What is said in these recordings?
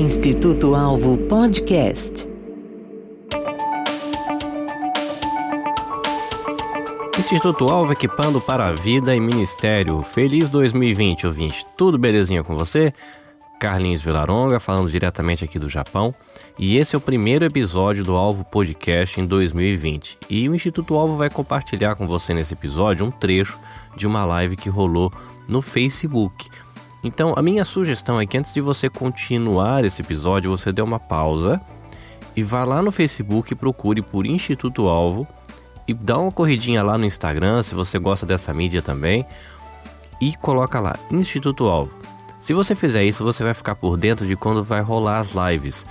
Instituto Alvo Podcast. Instituto Alvo equipando para a vida e ministério. Feliz 2020, ouvinte. Tudo belezinha com você? Carlinhos Vilaronga, falando diretamente aqui do Japão, e esse é o primeiro episódio do Alvo Podcast em 2020. E o Instituto Alvo vai compartilhar com você nesse episódio um trecho de uma live que rolou no Facebook. Então, a minha sugestão é que antes de você continuar esse episódio, você dê uma pausa e vá lá no Facebook e procure por Instituto Alvo e dá uma corridinha lá no Instagram, se você gosta dessa mídia também, e coloca lá Instituto Alvo. Se você fizer isso, você vai ficar por dentro de quando vai rolar as lives,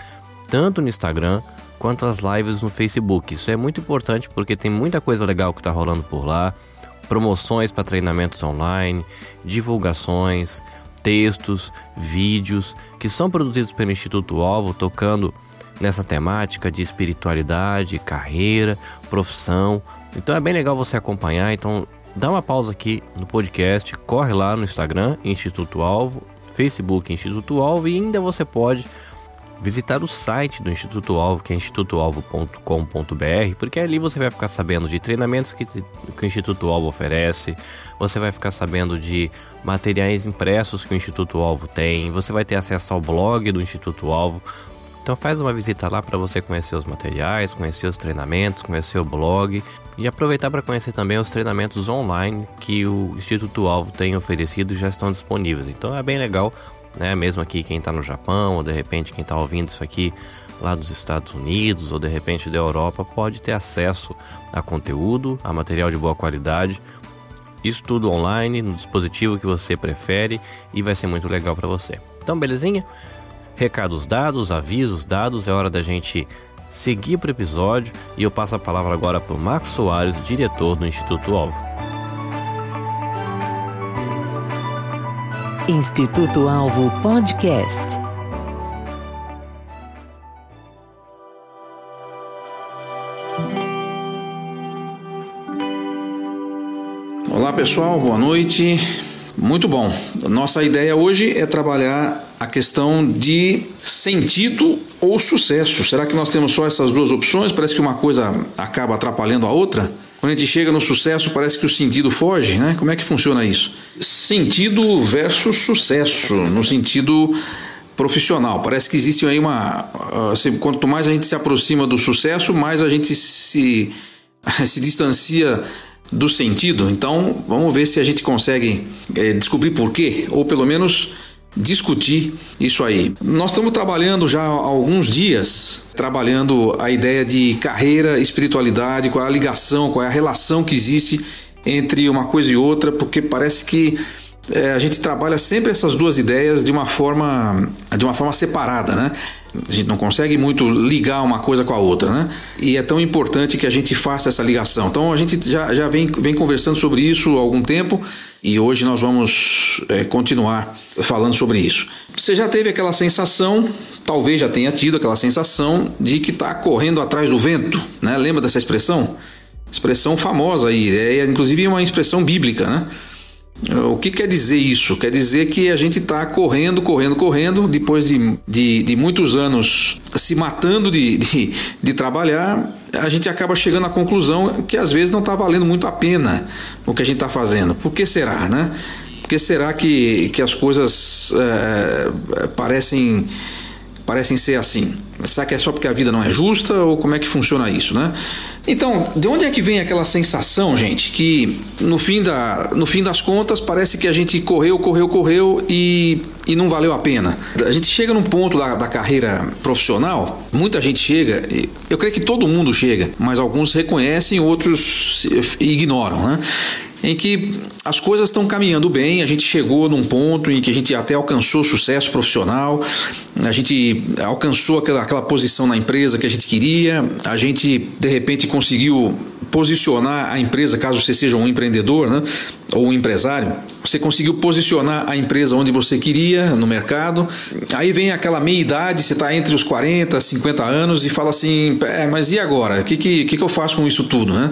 tanto no Instagram quanto as lives no Facebook. Isso é muito importante porque tem muita coisa legal que está rolando por lá, promoções para treinamentos online, divulgações, textos, vídeos que são produzidos pelo Instituto Alvo, tocando nessa temática de espiritualidade, carreira, profissão. Então é bem legal você acompanhar. Então dá uma pausa aqui no podcast, corre lá no Instagram, Instituto Alvo, Facebook Instituto Alvo e ainda você pode visitar o site do Instituto Alvo, que é institutoalvo.com.br, porque ali você vai ficar sabendo de treinamentos que, que, o Instituto Alvo oferece, você vai ficar sabendo de materiais impressos que o Instituto Alvo tem, você vai ter acesso ao blog do Instituto Alvo. Então faz uma visita lá para você conhecer os materiais, conhecer os treinamentos, conhecer o blog e aproveitar para conhecer também os treinamentos online que o Instituto Alvo tem oferecido e já estão disponíveis. Então é bem legal, né? Mesmo aqui quem está no Japão ou de repente quem está ouvindo isso aqui lá dos Estados Unidos ou de repente da Europa pode ter acesso a conteúdo, a material de boa qualidade. Isso tudo online, no dispositivo que você prefere e vai ser muito legal para você. Então, belezinha? Recados dados, avisos dados, é hora da gente seguir para o episódio e eu passo a palavra agora para o Marcos Soares, diretor do Instituto Alvo. Instituto Alvo Podcast. Olá pessoal, boa noite. Muito bom. Nossa ideia hoje é trabalhar a questão de sentido ou sucesso. Será que nós temos só essas duas opções? Parece que uma coisa acaba atrapalhando a outra. Quando a gente chega no sucesso, parece que o sentido foge, né? Como é que funciona isso? Sentido versus sucesso, no sentido profissional. Parece que existe aí uma. Assim, quanto mais a gente se aproxima do sucesso, mais a gente se, se distancia do sentido. Então, vamos ver se a gente consegue é, descobrir por quê, ou pelo menos discutir isso aí. Nós estamos trabalhando já há alguns dias, trabalhando a ideia de carreira, espiritualidade, qual é a ligação, qual é a relação que existe entre uma coisa e outra, porque parece que é, a gente trabalha sempre essas duas ideias de uma forma de uma forma separada, né? A gente não consegue muito ligar uma coisa com a outra, né? E é tão importante que a gente faça essa ligação. Então a gente já, já vem, vem conversando sobre isso há algum tempo e hoje nós vamos é, continuar falando sobre isso. Você já teve aquela sensação, talvez já tenha tido aquela sensação de que está correndo atrás do vento, né? Lembra dessa expressão? Expressão famosa aí, é inclusive uma expressão bíblica, né? O que quer dizer isso? Quer dizer que a gente está correndo, correndo, correndo, depois de, de, de muitos anos se matando de, de, de, trabalhar, a gente acaba chegando à conclusão que às vezes não está valendo muito a pena o que a gente está fazendo. Por que será, né? Por que será que, que as coisas é, parecem, parecem ser assim? Será que é só porque a vida não é justa ou como é que funciona isso, né? Então, de onde é que vem aquela sensação, gente, que no fim, da, no fim das contas parece que a gente correu, correu, correu e, e não valeu a pena? A gente chega num ponto da, da carreira profissional, muita gente chega, eu creio que todo mundo chega, mas alguns reconhecem, outros ignoram, né? Em que as coisas estão caminhando bem, a gente chegou num ponto em que a gente até alcançou sucesso profissional, a gente alcançou aquela, aquela posição na empresa que a gente queria, a gente de repente conseguiu posicionar a empresa, caso você seja um empreendedor né, ou um empresário, você conseguiu posicionar a empresa onde você queria no mercado. Aí vem aquela meia idade, você está entre os 40, 50 anos e fala assim: é, mas e agora? O que, que, que, eu faço com isso tudo? Né?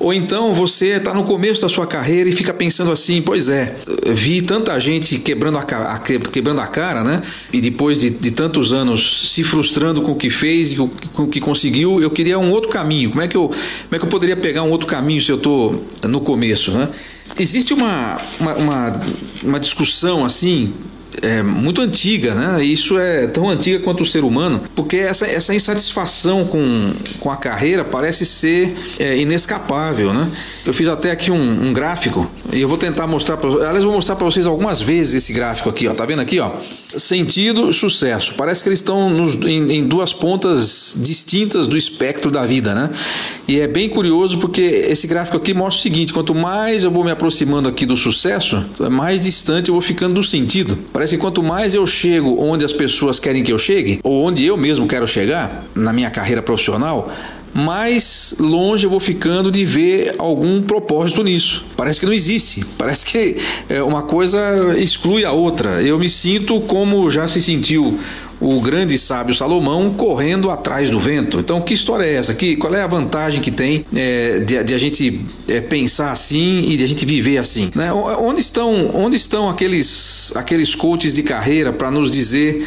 Ou então você está no começo da sua carreira e fica pensando assim: pois é, vi tanta gente quebrando a, a quebrando a cara, né? E depois de, de, tantos anos se frustrando com o que fez e com, o que conseguiu, eu queria um outro caminho. Como é que eu, como é que eu poderia pegar um outro caminho se eu estou no começo, né? Existe uma, uma, uma, uma discussão assim é muito antiga, né? Isso é tão antiga quanto o ser humano, porque essa, essa insatisfação com, com a carreira parece ser é, inescapável, né? Eu fiz até aqui um, um gráfico e eu vou tentar mostrar, aliás, vou mostrar para vocês algumas vezes esse gráfico aqui, ó. Tá vendo aqui, ó? Sentido, sucesso. Parece que eles estão nos, em, em duas pontas distintas do espectro da vida, né? E é bem curioso porque esse gráfico aqui mostra o seguinte: quanto mais eu vou me aproximando aqui do sucesso, mais distante eu vou ficando do sentido. Parece que quanto mais eu chego onde as pessoas querem que eu chegue, ou onde eu mesmo quero chegar na minha carreira profissional, mais longe eu vou ficando de ver algum propósito nisso. Parece que não existe. Parece que é, uma coisa exclui a outra. Eu me sinto como já se sentiu o grande sábio Salomão correndo atrás do vento. Então, que história é essa? Que, qual é a vantagem que tem é, de, de, a gente é, pensar assim e de a gente viver assim? Né? Onde estão, onde estão aqueles, aqueles coaches de carreira para nos dizer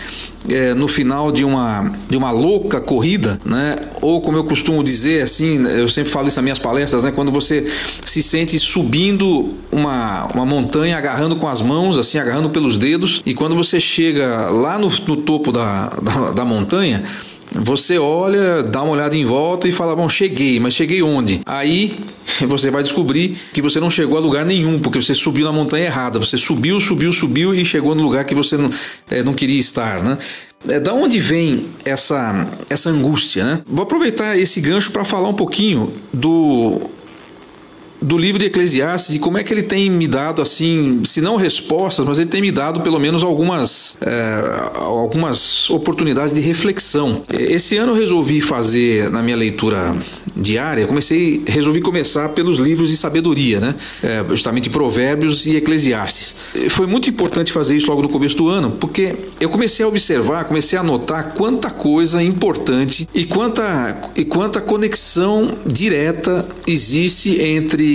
é, no final de uma, de uma louca corrida, né? ou como eu costumo dizer, assim, eu sempre falo isso nas minhas palestras, né? quando você se sente subindo uma, uma montanha, agarrando com as mãos, assim, agarrando pelos dedos, e quando você chega lá no, no topo da, da, da montanha, você olha, dá uma olhada em volta e fala: Bom, cheguei, mas cheguei onde? Aí você vai descobrir que você não chegou a lugar nenhum, porque você subiu na montanha errada. Você subiu, subiu, subiu e chegou no lugar que você não, é, não queria estar, né? É, da onde vem essa, essa angústia, né? Vou aproveitar esse gancho para falar um pouquinho do do livro de Eclesiastes e como é que ele tem me dado, assim, se não respostas, mas ele tem me dado pelo menos algumas, é, algumas oportunidades de reflexão. Esse ano eu resolvi fazer na minha leitura diária, comecei, resolvi começar pelos livros de sabedoria, né? É, justamente Provérbios e Eclesiastes. Foi muito importante fazer isso logo no começo do ano, porque eu comecei a observar, comecei a notar quanta coisa importante e quanta, e quanta conexão direta existe entre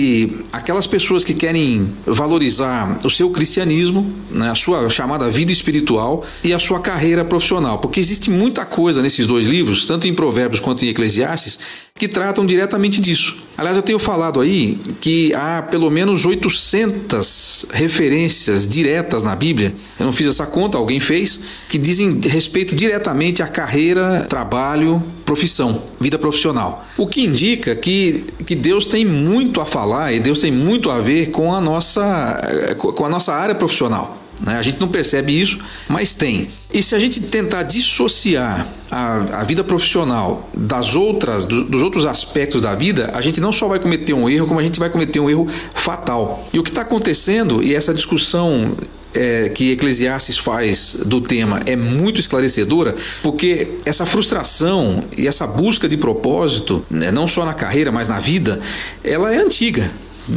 aquelas pessoas que querem valorizar o seu cristianismo, né, a sua chamada vida espiritual e a sua carreira profissional, porque existe muita coisa nesses dois livros, tanto em Provérbios quanto em Eclesiastes, que tratam diretamente disso. Aliás, eu tenho falado aí que há pelo menos 800 referências diretas na Bíblia, eu não fiz essa conta, alguém fez, que dizem respeito diretamente à carreira, trabalho, profissão, vida profissional. O que indica que, que Deus tem muito a falar e Deus tem muito a ver com a nossa, com a nossa área profissional. Né? A gente não percebe isso, mas tem. E se a gente tentar dissociar a, a vida profissional das outras, do, dos outros aspectos da vida, a gente não só vai cometer um erro, como a gente vai cometer um erro fatal. E o que está acontecendo, e essa discussão é, que Eclesiastes faz do tema é muito esclarecedora, porque essa frustração e essa busca de propósito, né, não só na carreira, mas na vida, ela é antiga.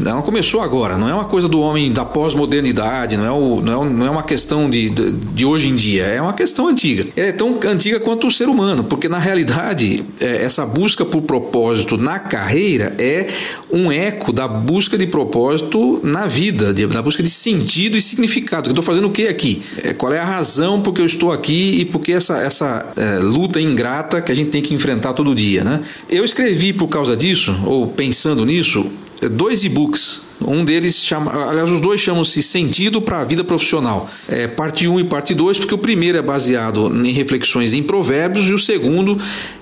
Ela começou agora, não é uma coisa do homem da pós-modernidade, não, é não, é não é uma questão de, de, de, hoje em dia, é uma questão antiga. É tão antiga quanto o ser humano, porque na realidade é, essa busca por propósito na carreira é um eco da busca de propósito na vida, de, da busca de sentido e significado. Eu estou fazendo o que aqui? É, qual é a razão por que eu estou aqui e por que essa, essa é, luta ingrata que a gente tem que enfrentar todo dia, né? Eu escrevi por causa disso, ou pensando nisso, dois e-books um deles chama, aliás, os dois chamam-se Sentido para a Vida Profissional. É parte 1 um e parte 2, porque o primeiro é baseado em reflexões em Provérbios e o segundo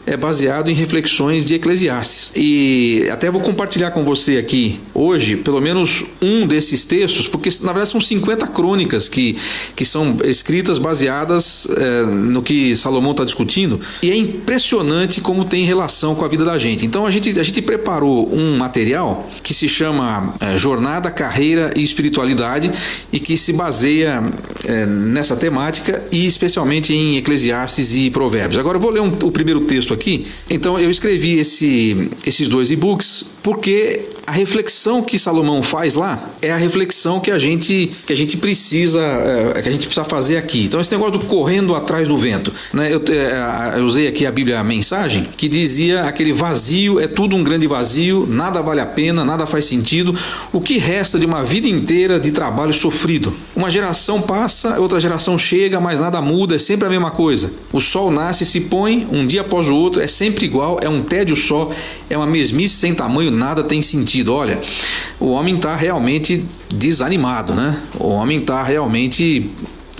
é baseado em reflexões de Eclesiastes. E até vou compartilhar com você aqui hoje, pelo menos um desses textos, porque na verdade são 50 crônicas que, que são escritas baseadas é, no que Salomão está discutindo, e é impressionante como tem relação com a vida da gente. Então a gente, a gente preparou um material que se chama é, jornada, carreira e espiritualidade e que se baseia é, nessa temática e especialmente em Eclesiastes e Provérbios. Agora eu vou ler um, o primeiro texto aqui. Então eu escrevi esse, esses dois e-books porque a reflexão que Salomão faz lá é a reflexão que a gente que a gente precisa é, que a gente precisa fazer aqui. Então esse negócio do correndo atrás do vento, né? Eu, é, eu usei aqui a Bíblia a mensagem que dizia aquele vazio é tudo um grande vazio, nada vale a pena, nada faz sentido. O que resta de uma vida inteira de trabalho sofrido? Uma geração passa, outra geração chega, mas nada muda, é sempre a mesma coisa. O sol nasce e se põe um dia após o outro, é sempre igual, é um tédio só, é uma mesmice sem tamanho, nada tem sentido. Olha, o homem está realmente desanimado, né? O homem está realmente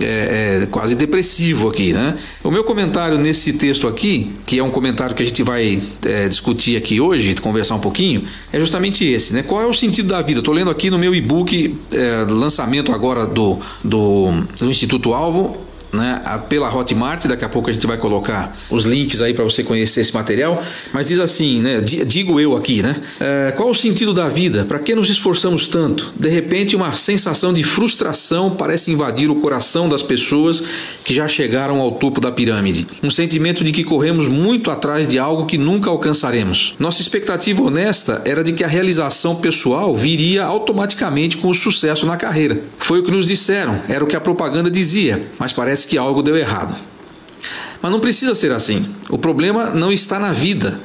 é, é, quase depressivo aqui, né? O meu comentário nesse texto aqui, que é um comentário que a gente vai é, discutir aqui hoje, conversar um pouquinho, é justamente esse, né? Qual é o sentido da vida? Estou lendo aqui no meu e-book, é, lançamento agora do, do, do Instituto Alvo, né, pela Hotmart, daqui a pouco a gente vai colocar os links aí para você conhecer esse material, mas diz assim, né, digo eu aqui, né, é, qual o sentido da vida? Para que nos esforçamos tanto? De repente uma sensação de frustração parece invadir o coração das pessoas que já chegaram ao topo da pirâmide, um sentimento de que corremos muito atrás de algo que nunca alcançaremos. Nossa expectativa honesta era de que a realização pessoal viria automaticamente com o sucesso na carreira. Foi o que nos disseram, era o que a propaganda dizia, mas parece parece que algo deu errado. Mas não precisa ser assim. O problema não está na vida,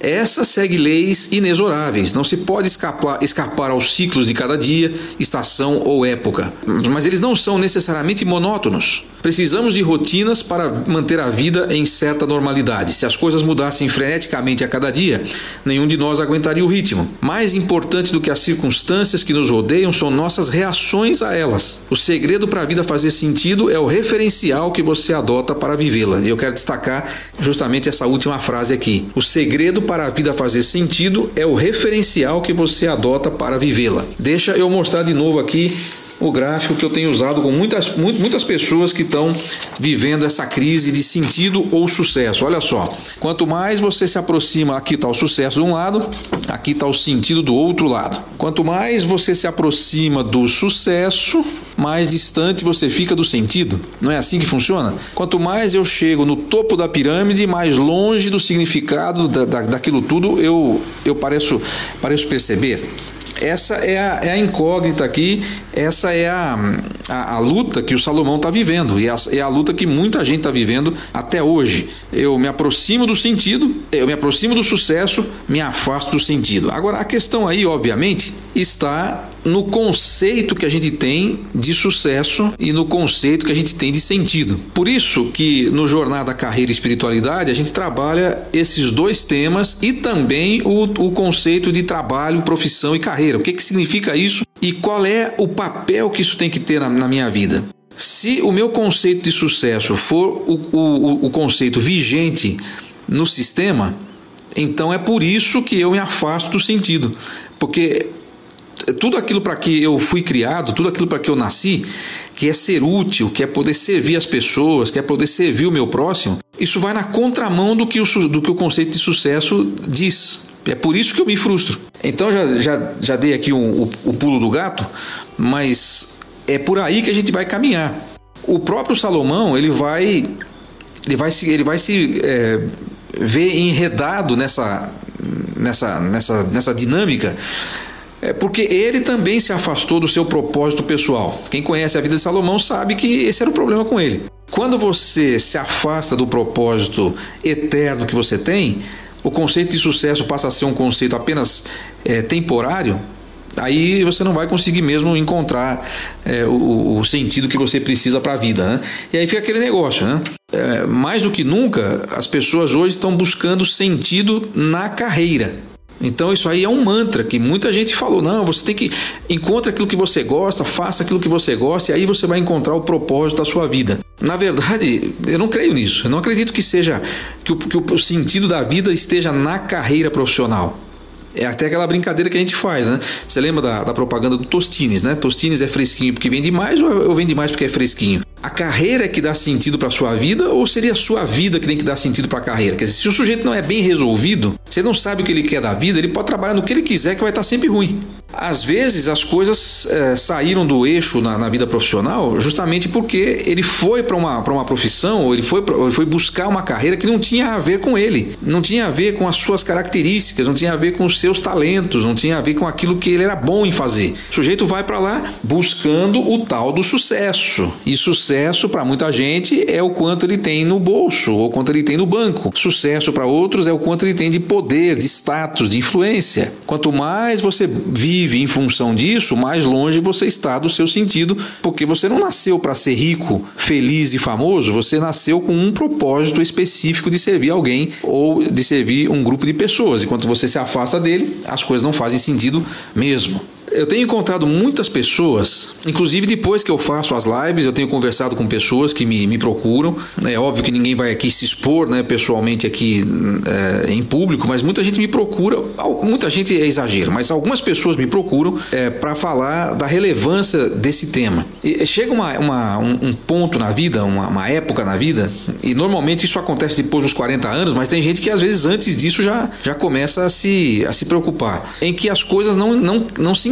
essa segue leis inexoráveis, não se pode escapar, escapar aos ciclos de cada dia, estação ou época. Mas eles não são necessariamente monótonos. Precisamos de rotinas para manter a vida em certa normalidade. Se as coisas mudassem freneticamente a cada dia, nenhum de nós aguentaria o ritmo. Mais importante do que as circunstâncias que nos rodeiam são nossas reações a elas. O segredo para a vida fazer sentido é o referencial que você adota para vivê-la. E eu quero destacar justamente essa última frase aqui. O segredo para a vida fazer sentido é o referencial que você adota para vivê-la. Deixa eu mostrar de novo aqui o gráfico que eu tenho usado com muitas, muitas pessoas que estão vivendo essa crise de sentido ou sucesso. Olha só, quanto mais você se aproxima, aqui está o sucesso de um lado, aqui está o sentido do outro lado. Quanto mais você se aproxima do sucesso, mais distante você fica do sentido. Não é assim que funciona? Quanto mais eu chego no topo da pirâmide, mais longe do significado da, da, daquilo tudo eu, eu pareço, pareço perceber. Essa é a, é a incógnita aqui, essa é a, a, a luta que o Salomão está vivendo, e a, é a luta que muita gente está vivendo até hoje. Eu me aproximo do sentido, eu me aproximo do sucesso, me afasto do sentido. Agora, a questão aí, obviamente, está no conceito que a gente tem de sucesso e no conceito que a gente tem de sentido. Por isso que no Jornada Carreira e Espiritualidade a gente trabalha esses dois temas e também o, o conceito de trabalho, profissão e carreira. O que, que significa isso e qual é o papel que isso tem que ter na, na minha vida? Se o meu conceito de sucesso for o, o, o conceito vigente no sistema, então é por isso que eu me afasto do sentido. Porque tudo aquilo para que eu fui criado, tudo aquilo para que eu nasci, que é ser útil, que é poder servir as pessoas, que é poder servir o meu próximo, isso vai na contramão do que o, do que o conceito de sucesso diz. É por isso que eu me frustro. Então já, já, já dei aqui um, o, o pulo do gato, mas é por aí que a gente vai caminhar. O próprio Salomão ele vai ele vai se, ele vai se é, ver enredado nessa, nessa, nessa, nessa dinâmica é porque ele também se afastou do seu propósito pessoal. Quem conhece a vida de Salomão sabe que esse era o problema com ele. Quando você se afasta do propósito eterno que você tem, o conceito de sucesso passa a ser um conceito apenas é, temporário. Aí você não vai conseguir mesmo encontrar é, o, o, sentido que você precisa para a vida. Né? E aí fica aquele negócio. Né? É, mais do que nunca, as pessoas hoje estão buscando sentido na carreira. Então isso aí é um mantra que muita gente falou, não, você tem que encontre aquilo que você gosta, faça aquilo que você gosta e aí você vai encontrar o propósito da sua vida. Na verdade, eu não creio nisso. Eu não acredito que seja que o, que o sentido da vida esteja na carreira profissional. É até aquela brincadeira que a gente faz, né? Você lembra da, da propaganda do Tostines, né? Tostines é fresquinho porque vende mais ou vende mais porque é fresquinho? A carreira é que dá sentido para sua vida ou seria a sua vida que tem que dar sentido para a carreira? Quer dizer, se o sujeito não é bem resolvido, se ele não sabe o que ele quer da vida, ele pode trabalhar no que ele quiser que vai estar sempre ruim. às vezes as coisas é, saíram do eixo na, na, vida profissional justamente porque ele foi para uma, uma profissão, ou ele foi, pra, ele foi buscar uma carreira que não tinha a ver com ele, não tinha a ver com as suas características, não tinha a ver com os seus talentos, não tinha a ver com aquilo que ele era bom em fazer. O sujeito vai para lá buscando o tal do sucesso. E sucesso para muita gente é o quanto ele tem no bolso ou quanto ele tem no banco. Sucesso para outros é o quanto ele tem de poder, de status, de influência. Quanto mais você vive em função disso, mais longe você está do seu sentido, porque você não nasceu para ser rico, feliz e famoso, você nasceu com um propósito específico de servir alguém ou de servir um grupo de pessoas. E quando você se afasta dele, as coisas não fazem sentido mesmo. Eu tenho encontrado muitas pessoas, inclusive depois que eu faço as lives, eu tenho conversado com pessoas que me, me procuram. É óbvio que ninguém vai aqui se expor né, pessoalmente aqui é, em público, mas muita gente me procura, muita gente é exagero, mas algumas pessoas me procuram é, para falar da relevância desse tema. E chega uma, uma, um, ponto na vida, uma, uma, época na vida, e normalmente isso acontece depois dos 40 anos, mas tem gente que às vezes antes disso já, já começa a se, a se preocupar, em que as coisas não, não, não se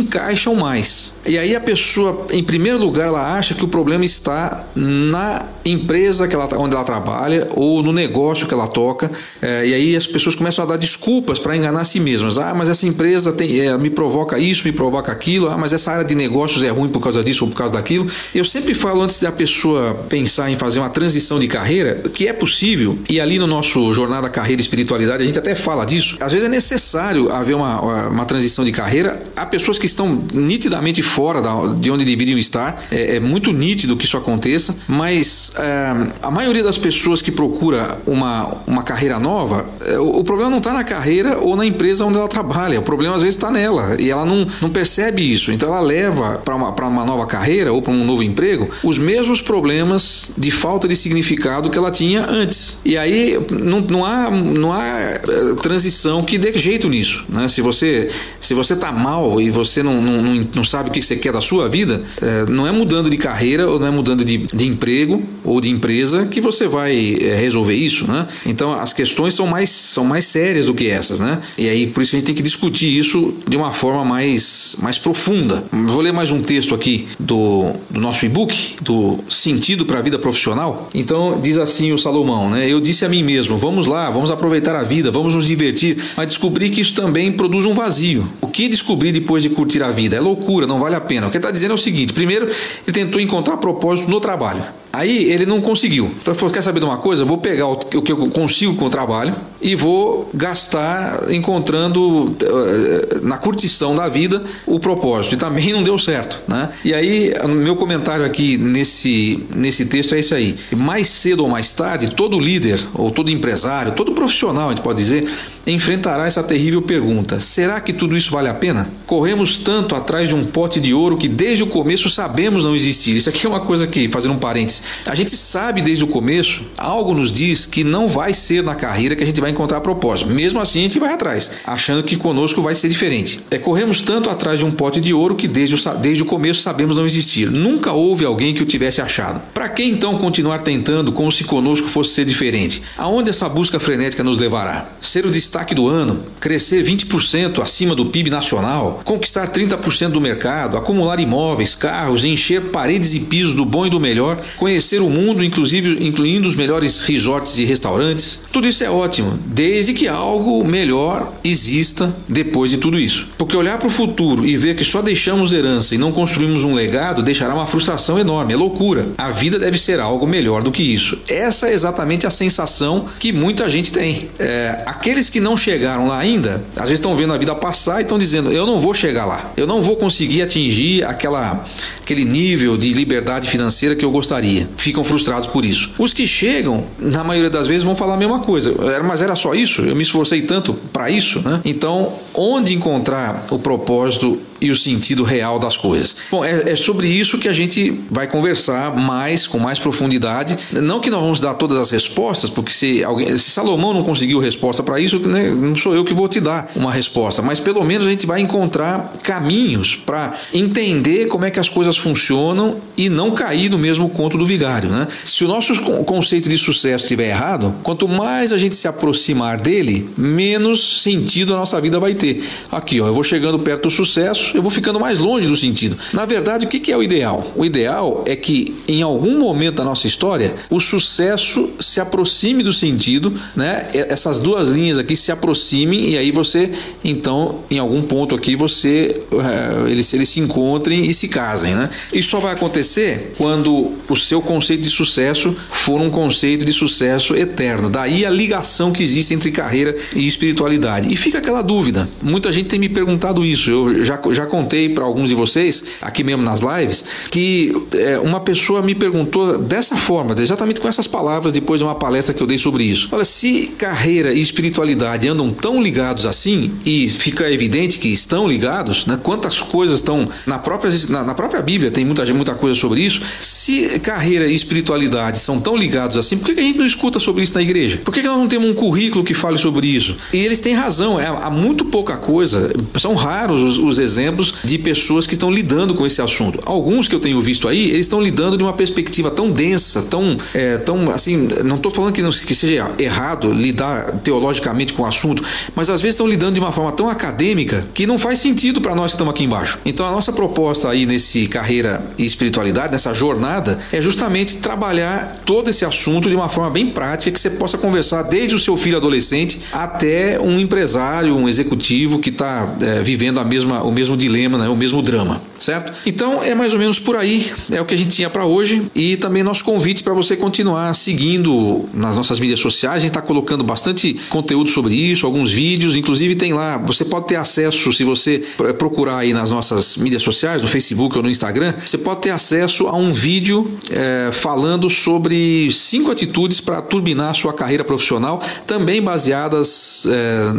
mais. E aí a pessoa, em primeiro lugar, ela acha que o problema está na empresa que ela, onde ela trabalha ou no negócio que ela toca. É, e aí as pessoas começam a dar desculpas para enganar a si mesmas. Ah, mas essa empresa tem, é, me provoca isso, me provoca aquilo. Ah, mas essa área de negócios é ruim por causa disso ou por causa daquilo. Eu sempre falo antes da pessoa pensar em fazer uma transição de carreira, que é possível. E ali no nosso Jornada Carreira e Espiritualidade a gente até fala disso. Às vezes é necessário haver uma, uma transição de carreira. Há pessoas que estão nitidamente fora da, de onde deveriam estar. É, é, muito nítido que isso aconteça, mas é, a maioria das pessoas que procura uma, uma carreira nova, é, o, o, problema não está na carreira ou na empresa onde ela trabalha. O problema às vezes está nela e ela não, não percebe isso. Então ela leva para uma, uma nova carreira ou para um novo emprego os mesmos problemas de falta de significado que ela tinha antes. E aí não, não há, não há é, transição que dê jeito nisso. Né? Se você se você está mal e você não, não, não, sabe o que você quer da sua vida, é, não é mudando de carreira ou não é mudando de, de emprego ou de empresa que você vai é, resolver isso, né? Então as questões são mais, são mais sérias do que essas, né? E aí por isso que a gente tem que discutir isso de uma forma mais, mais profunda. Vou ler mais um texto aqui do, do nosso e-book, do Sentido para a Vida Profissional. Então diz assim o Salomão, né? Eu disse a mim mesmo, vamos lá, vamos aproveitar a vida, vamos nos divertir, mas descobri que isso também produz um vazio. O que descobri depois de curtir a vida? É loucura, não vale a pena. O que ele está dizendo é o seguinte: primeiro, ele tentou encontrar propósito no trabalho. Aí ele não conseguiu. Então ele falou: quer saber de uma coisa? vou pegar o que eu consigo com o trabalho e vou gastar encontrando eh, na curtição da vida o propósito. E também não deu certo. Né? E aí, meu comentário aqui nesse, nesse texto é isso aí. Mais cedo ou mais tarde, todo líder, ou todo empresário, todo profissional, a gente pode dizer, enfrentará essa terrível pergunta: será que tudo isso vale a pena? Corremos tanto atrás de um pote de ouro que desde o começo sabemos não existir. Isso aqui é uma coisa que, fazendo um parênteses, a gente sabe desde o começo, algo nos diz que não vai ser na carreira que a gente vai encontrar propósito. Mesmo assim, a gente vai atrás, achando que conosco vai ser diferente. É, corremos tanto atrás de um pote de ouro que desde o, desde o começo sabemos não existir. Nunca houve alguém que o tivesse achado. Para que então continuar tentando como se conosco fosse ser diferente? Aonde essa busca frenética nos levará? Ser o destaque do ano, crescer 20% acima do PIB nacional, conquistar 30% do mercado, acumular imóveis, carros, encher paredes e pisos do bom e do melhor, conhecer o mundo, inclusive incluindo os melhores resorts e restaurantes. Tudo isso é ótimo, desde que algo melhor exista depois de tudo isso. Porque olhar para o futuro e ver que só deixamos herança e não construímos um legado deixará uma frustração enorme, é loucura. A vida deve ser algo melhor do que isso. Essa é exatamente a sensação que muita gente tem. É, aqueles que não chegaram lá ainda, às vezes estão vendo a vida passar e estão dizendo: eu não vou chegar lá, eu não vou conseguir atingir aquela, aquele nível de liberdade financeira que eu gostaria. Ficam frustrados por isso. Os que chegam, na maioria das vezes, vão falar a mesma coisa. Mas era só isso? Eu me esforcei tanto para isso, né? Então, onde encontrar o propósito e o sentido real das coisas. Bom, é, é, sobre isso que a gente vai conversar mais, com mais profundidade. Não que nós vamos dar todas as respostas, porque se, alguém, se Salomão não conseguiu resposta para isso, né, não sou eu que vou te dar uma resposta, mas pelo menos a gente vai encontrar caminhos para entender como é que as coisas funcionam e não cair no mesmo conto do vigário. Né? Se o nosso conceito de sucesso estiver errado, quanto mais a gente se aproximar dele, menos sentido a nossa vida vai ter. Aqui, ó, eu vou chegando perto do sucesso eu vou ficando mais longe do sentido. Na verdade, o que é o ideal? O ideal é que em algum momento da nossa história o sucesso se aproxime do sentido, né? Essas duas linhas aqui se aproximem e aí você, então, em algum ponto aqui você uh, eles, eles se encontrem e se casem, né? Isso só vai acontecer quando o seu conceito de sucesso for um conceito de sucesso eterno. Daí a ligação que existe entre carreira e espiritualidade. E fica aquela dúvida. Muita gente tem me perguntado isso. Eu já, já contei para alguns de vocês, aqui mesmo nas lives, que é, uma pessoa me perguntou dessa forma, exatamente com essas palavras, depois de uma palestra que eu dei sobre isso. Olha, se carreira e espiritualidade andam tão ligados assim, e fica evidente que estão ligados, né? quantas coisas estão na própria, na, na própria Bíblia, tem muita, muita coisa sobre isso. Se carreira e espiritualidade são tão ligados assim, por que, que a gente não escuta sobre isso na igreja? Por que, que nós não temos um currículo que fale sobre isso? E eles têm razão, é, há muito pouca coisa, são raros os, os exemplos de pessoas que estão lidando com esse assunto. Alguns que eu tenho visto aí, eles estão lidando de uma perspectiva tão densa, tão, é, tão assim, não estou falando que, não, que seja errado lidar teologicamente com o assunto, mas às vezes estão lidando de uma forma tão acadêmica que não faz sentido para nós que estamos aqui embaixo. Então a nossa proposta aí nesse carreira e espiritualidade, nessa jornada, é justamente trabalhar todo esse assunto de uma forma bem prática que você possa conversar desde o seu filho adolescente até um empresário, um executivo que está é, vivendo a mesma, o mesmo dilema, né, o mesmo drama, certo? Então é mais ou menos por aí, é o que a gente tinha para hoje. E também nosso convite para você continuar seguindo nas nossas mídias sociais, a gente está colocando bastante conteúdo sobre isso, alguns vídeos, inclusive tem lá, você pode ter acesso, se você procurar aí nas nossas mídias sociais, no Facebook ou no Instagram, você pode ter acesso a um vídeo é, falando sobre cinco atitudes para turbinar a sua carreira profissional, também baseadas é,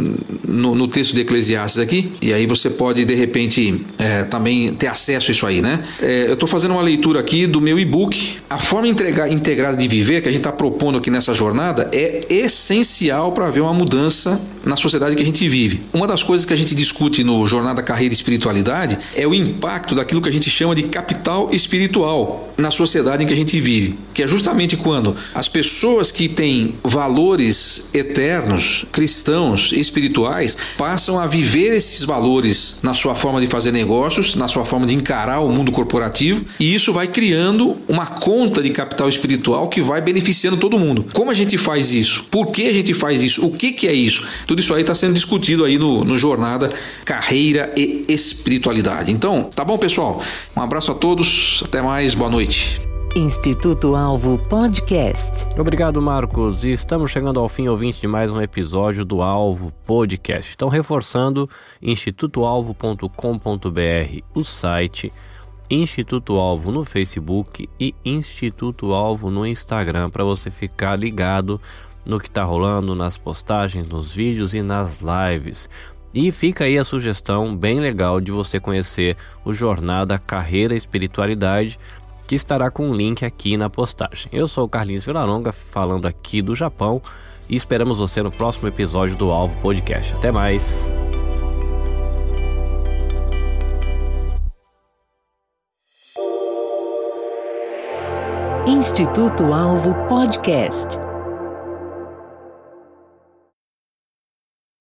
no, no, texto de Eclesiastes aqui, e aí você pode de repente é, também ter acesso a isso aí, né? É, eu estou fazendo uma leitura aqui do meu e-book, a forma entregar, integrada de viver que a gente está propondo aqui nessa jornada é essencial para ver uma mudança na sociedade que a gente vive. Uma das coisas que a gente discute no Jornada Carreira e Espiritualidade é o impacto daquilo que a gente chama de capital espiritual na sociedade em que a gente vive, que é justamente quando as pessoas que têm valores eternos, cristãos, espirituais, passam a viver esses valores na sua forma de fazer negócios, na sua forma de encarar o mundo corporativo, e isso vai criando uma conta de capital espiritual que vai beneficiando todo mundo. Como a gente faz isso? Por que a gente faz isso? O que, que é isso? Tudo isso aí está sendo discutido aí no, no Jornada Carreira e Espiritualidade. Então, tá bom, pessoal? Um abraço a todos, até mais, boa noite. Instituto Alvo Podcast. Obrigado, Marcos. E estamos chegando ao fim, ouvinte, de mais um episódio do Alvo Podcast. Então, reforçando, institutoalvo.com.br, o site, Instituto Alvo no Facebook e Instituto Alvo no Instagram, para você ficar ligado no que está rolando nas postagens, nos vídeos e nas lives. E fica aí a sugestão bem legal de você conhecer o Jornada Carreira Espiritualidade, que estará com o um link aqui na postagem. Eu sou o Carlinhos Vilaronga, falando aqui do Japão, e esperamos você no próximo episódio do Alvo Podcast. Até mais! Instituto Alvo Podcast.